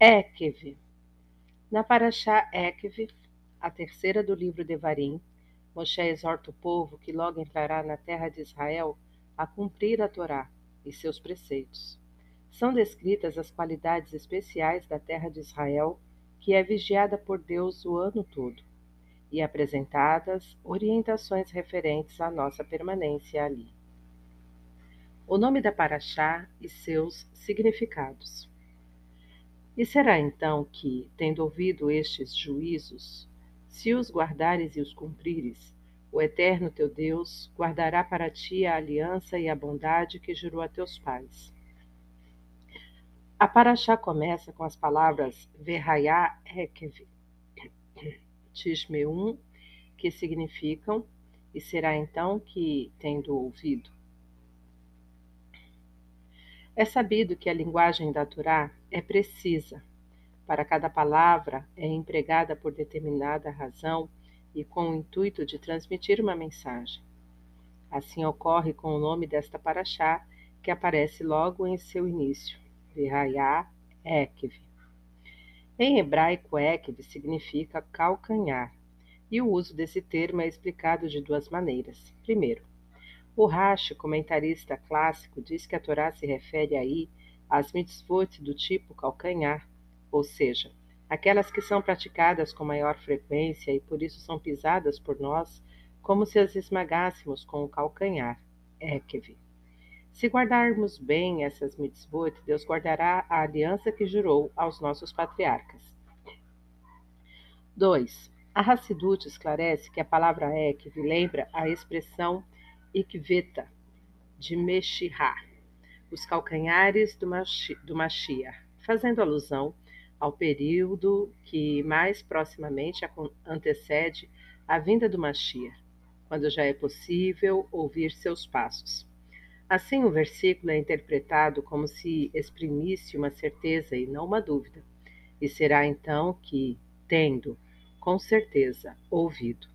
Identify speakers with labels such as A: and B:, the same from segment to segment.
A: Ekev. Na Paraxá Ekev, a terceira do livro de Varim, Moshe exorta o povo que logo entrará na terra de Israel a cumprir a Torá e seus preceitos. São descritas as qualidades especiais da terra de Israel, que é vigiada por Deus o ano todo, e apresentadas orientações referentes à nossa permanência ali. O nome da Paraxá e seus significados. E será então que, tendo ouvido estes juízos, se os guardares e os cumprires, o Eterno teu Deus guardará para ti a aliança e a bondade que jurou a teus pais. A Paraxá começa com as palavras Verraiá Ekev, Tishmeum, que significam, e será então que, tendo ouvido. É sabido que a linguagem da Torá é precisa. Para cada palavra é empregada por determinada razão e com o intuito de transmitir uma mensagem. Assim ocorre com o nome desta paraxá, que aparece logo em seu início, Virayá Ekev. Em hebraico, Ekev significa calcanhar, e o uso desse termo é explicado de duas maneiras. Primeiro, o Rashi, comentarista clássico, diz que a Torá se refere aí às mitzvot do tipo calcanhar, ou seja, aquelas que são praticadas com maior frequência e por isso são pisadas por nós, como se as esmagássemos com o calcanhar, Ekev. Se guardarmos bem essas mitzvot, Deus guardará a aliança que jurou aos nossos patriarcas. 2. A Hassidut esclarece que a palavra Ekev lembra a expressão Ikveta, de Meshihá, os calcanhares do, Mashi, do Mashiach, fazendo alusão ao período que mais proximamente antecede a vinda do Mashiach, quando já é possível ouvir seus passos. Assim, o versículo é interpretado como se exprimisse uma certeza e não uma dúvida, e será então que, tendo, com certeza, ouvido,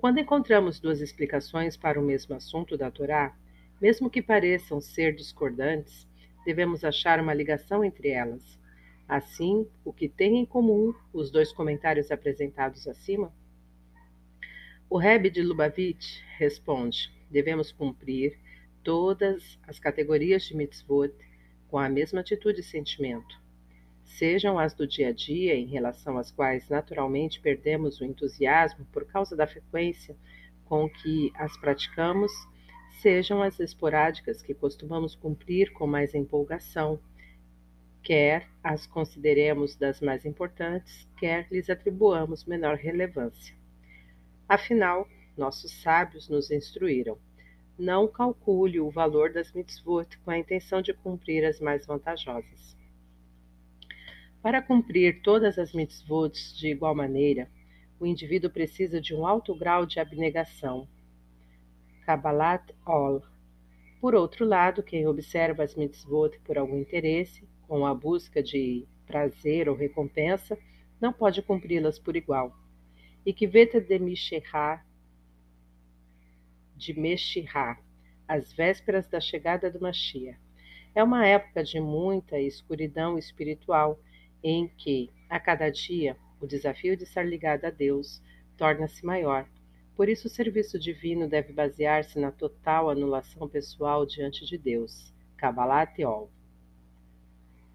A: quando encontramos duas explicações para o mesmo assunto da Torá, mesmo que pareçam ser discordantes, devemos achar uma ligação entre elas. Assim, o que têm em comum os dois comentários apresentados acima? O Rebbe de Lubavitch responde: devemos cumprir todas as categorias de mitzvot com a mesma atitude e sentimento sejam as do dia a dia, em relação às quais naturalmente perdemos o entusiasmo por causa da frequência com que as praticamos, sejam as esporádicas que costumamos cumprir com mais empolgação, quer as consideremos das mais importantes, quer lhes atribuamos menor relevância. Afinal, nossos sábios nos instruíram. Não calcule o valor das mitzvot com a intenção de cumprir as mais vantajosas. Para cumprir todas as mitzvot de igual maneira, o indivíduo precisa de um alto grau de abnegação. Kabbalat Ol. Por outro lado, quem observa as mitzvot por algum interesse, com a busca de prazer ou recompensa, não pode cumpri-las por igual. E que veta de Mishehá, de Meshihá, as vésperas da chegada do Mashiach. É uma época de muita escuridão espiritual em que, a cada dia, o desafio de estar ligado a Deus torna-se maior. Por isso, o serviço divino deve basear-se na total anulação pessoal diante de Deus. Kabbalah Teol.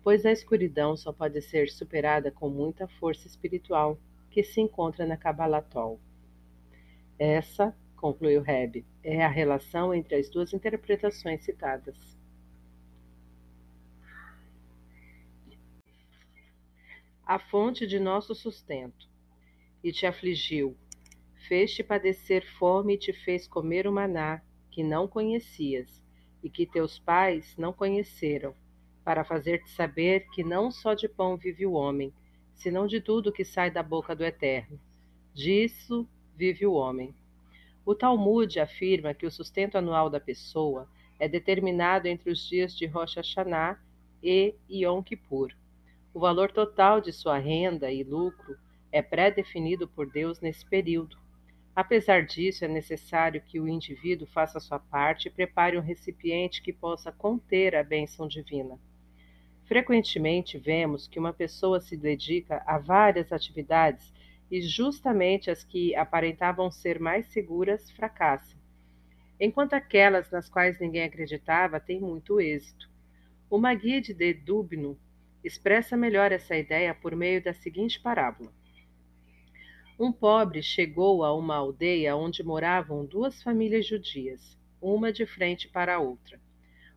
A: Pois a escuridão só pode ser superada com muita força espiritual que se encontra na Kabbalah Tol. Essa, concluiu Reb, é a relação entre as duas interpretações citadas. A fonte de nosso sustento. E te afligiu, fez-te padecer fome e te fez comer o maná que não conhecias e que teus pais não conheceram, para fazer-te saber que não só de pão vive o homem, senão de tudo que sai da boca do Eterno. Disso vive o homem. O Talmud afirma que o sustento anual da pessoa é determinado entre os dias de Rosh Hashanah e Yom Kippur o valor total de sua renda e lucro é pré-definido por Deus nesse período. Apesar disso, é necessário que o indivíduo faça sua parte e prepare um recipiente que possa conter a bênção divina. Frequentemente vemos que uma pessoa se dedica a várias atividades e justamente as que aparentavam ser mais seguras fracassam, enquanto aquelas nas quais ninguém acreditava têm muito êxito. O Maguide de Dubno expressa melhor essa ideia por meio da seguinte parábola. Um pobre chegou a uma aldeia onde moravam duas famílias judias, uma de frente para a outra.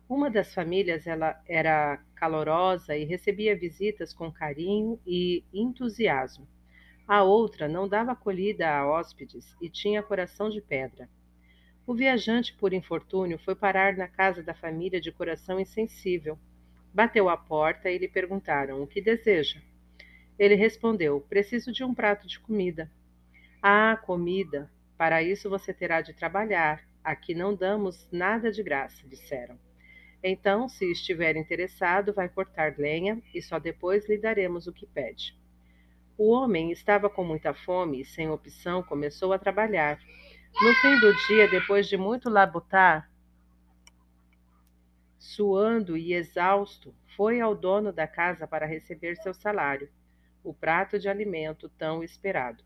A: Uma das famílias ela era calorosa e recebia visitas com carinho e entusiasmo. A outra não dava acolhida a hóspedes e tinha coração de pedra. O viajante, por infortúnio, foi parar na casa da família de coração insensível. Bateu à porta e lhe perguntaram o que deseja. Ele respondeu: Preciso de um prato de comida. Ah, comida! Para isso você terá de trabalhar. Aqui não damos nada de graça, disseram. Então, se estiver interessado, vai cortar lenha e só depois lhe daremos o que pede. O homem estava com muita fome e, sem opção, começou a trabalhar. No fim do dia, depois de muito labutar, suando e exausto, foi ao dono da casa para receber seu salário, o prato de alimento tão esperado.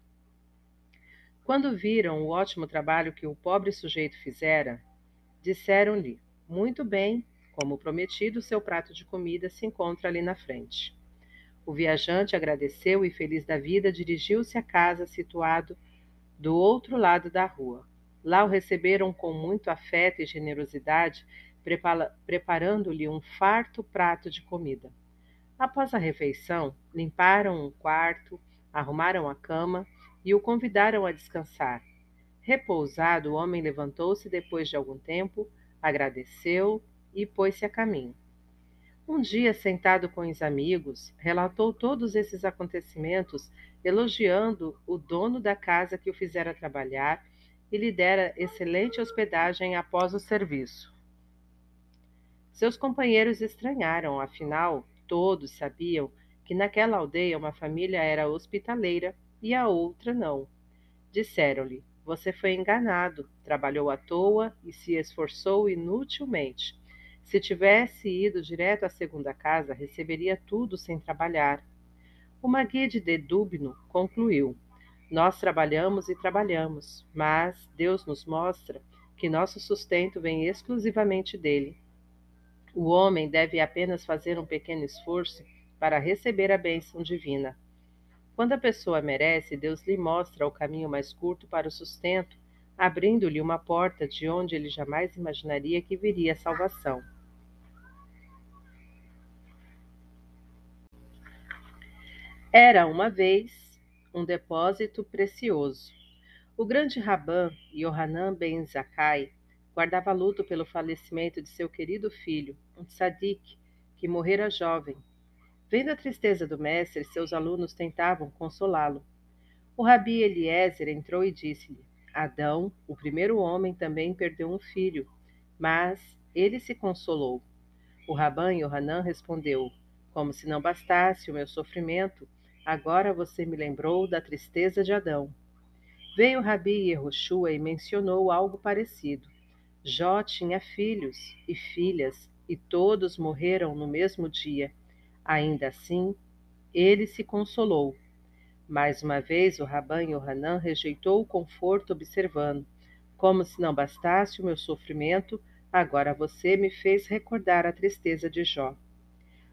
A: Quando viram o ótimo trabalho que o pobre sujeito fizera, disseram-lhe: Muito bem, como prometido, seu prato de comida se encontra ali na frente. O viajante agradeceu e, feliz da vida, dirigiu-se à casa situado do outro lado da rua. Lá o receberam com muito afeto e generosidade, preparando-lhe um farto prato de comida. Após a refeição, limparam um quarto, arrumaram a cama e o convidaram a descansar. Repousado, o homem levantou-se depois de algum tempo, agradeceu, e pôs-se a caminho. Um dia, sentado com os amigos, relatou todos esses acontecimentos, elogiando o dono da casa que o fizera trabalhar e lhe dera excelente hospedagem após o serviço. Seus companheiros estranharam, afinal, todos sabiam que naquela aldeia uma família era hospitaleira e a outra não. Disseram-lhe: Você foi enganado, trabalhou à toa e se esforçou inutilmente. Se tivesse ido direto à segunda casa, receberia tudo sem trabalhar. O Maguide de Dubno concluiu: Nós trabalhamos e trabalhamos, mas Deus nos mostra que nosso sustento vem exclusivamente dele. O homem deve apenas fazer um pequeno esforço para receber a bênção divina. Quando a pessoa merece, Deus lhe mostra o caminho mais curto para o sustento, abrindo-lhe uma porta de onde ele jamais imaginaria que viria a salvação. Era uma vez um depósito precioso. O grande Rabã, Yohanan ben Zakkai, guardava luto pelo falecimento de seu querido filho, um tzadik, que morrera jovem. Vendo a tristeza do mestre, seus alunos tentavam consolá-lo. O rabi Eliezer entrou e disse-lhe: Adão, o primeiro homem, também perdeu um filho, mas ele se consolou. O Rabã Yohanan respondeu: Como se não bastasse o meu sofrimento, Agora você me lembrou da tristeza de Adão. Veio Rabi Yehoshua e mencionou algo parecido. Jó tinha filhos e filhas, e todos morreram no mesmo dia. Ainda assim, ele se consolou. Mais uma vez, o Rabã Yohanan rejeitou o conforto, observando: Como se não bastasse o meu sofrimento, agora você me fez recordar a tristeza de Jó.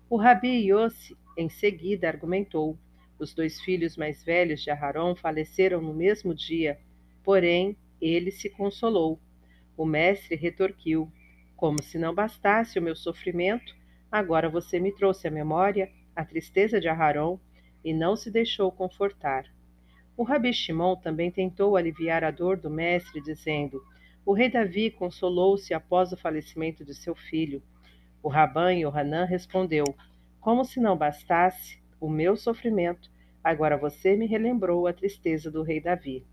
A: O Rabi Yossi, em seguida, argumentou: os dois filhos mais velhos de Aharon faleceram no mesmo dia, porém ele se consolou. O mestre retorquiu: Como se não bastasse o meu sofrimento, agora você me trouxe à memória a tristeza de Aharon e não se deixou confortar. O Rabi Shimon também tentou aliviar a dor do mestre, dizendo: O rei Davi consolou-se após o falecimento de seu filho. O Rabã Yohanan respondeu: Como se não bastasse, o meu sofrimento, agora você me relembrou a tristeza do rei Davi.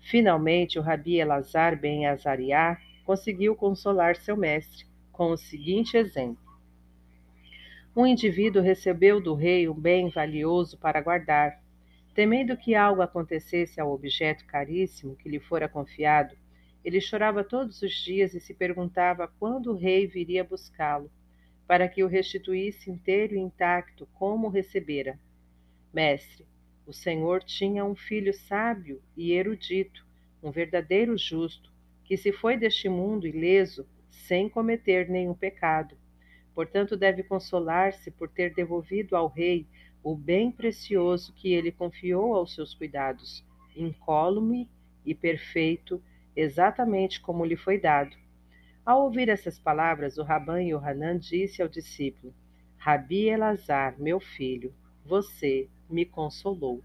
A: Finalmente, o rabi Elazar ben Azariah conseguiu consolar seu mestre com o seguinte exemplo. Um indivíduo recebeu do rei um bem valioso para guardar. Temendo que algo acontecesse ao objeto caríssimo que lhe fora confiado, ele chorava todos os dias e se perguntava quando o rei viria buscá-lo. para que o restituísse inteiro e intacto, como o recebera. Mestre, o Senhor tinha um filho sábio e erudito, um verdadeiro justo, que se foi deste mundo ileso, sem cometer nenhum pecado. Portanto, deve consolar-se por ter devolvido ao rei o bem precioso que ele confiou aos seus cuidados, incólume e perfeito, exatamente como lhe foi dado. Ao ouvir essas palavras, o Rabã Yohanan disse ao discípulo: Rabi Elazar, meu filho, você me consolou.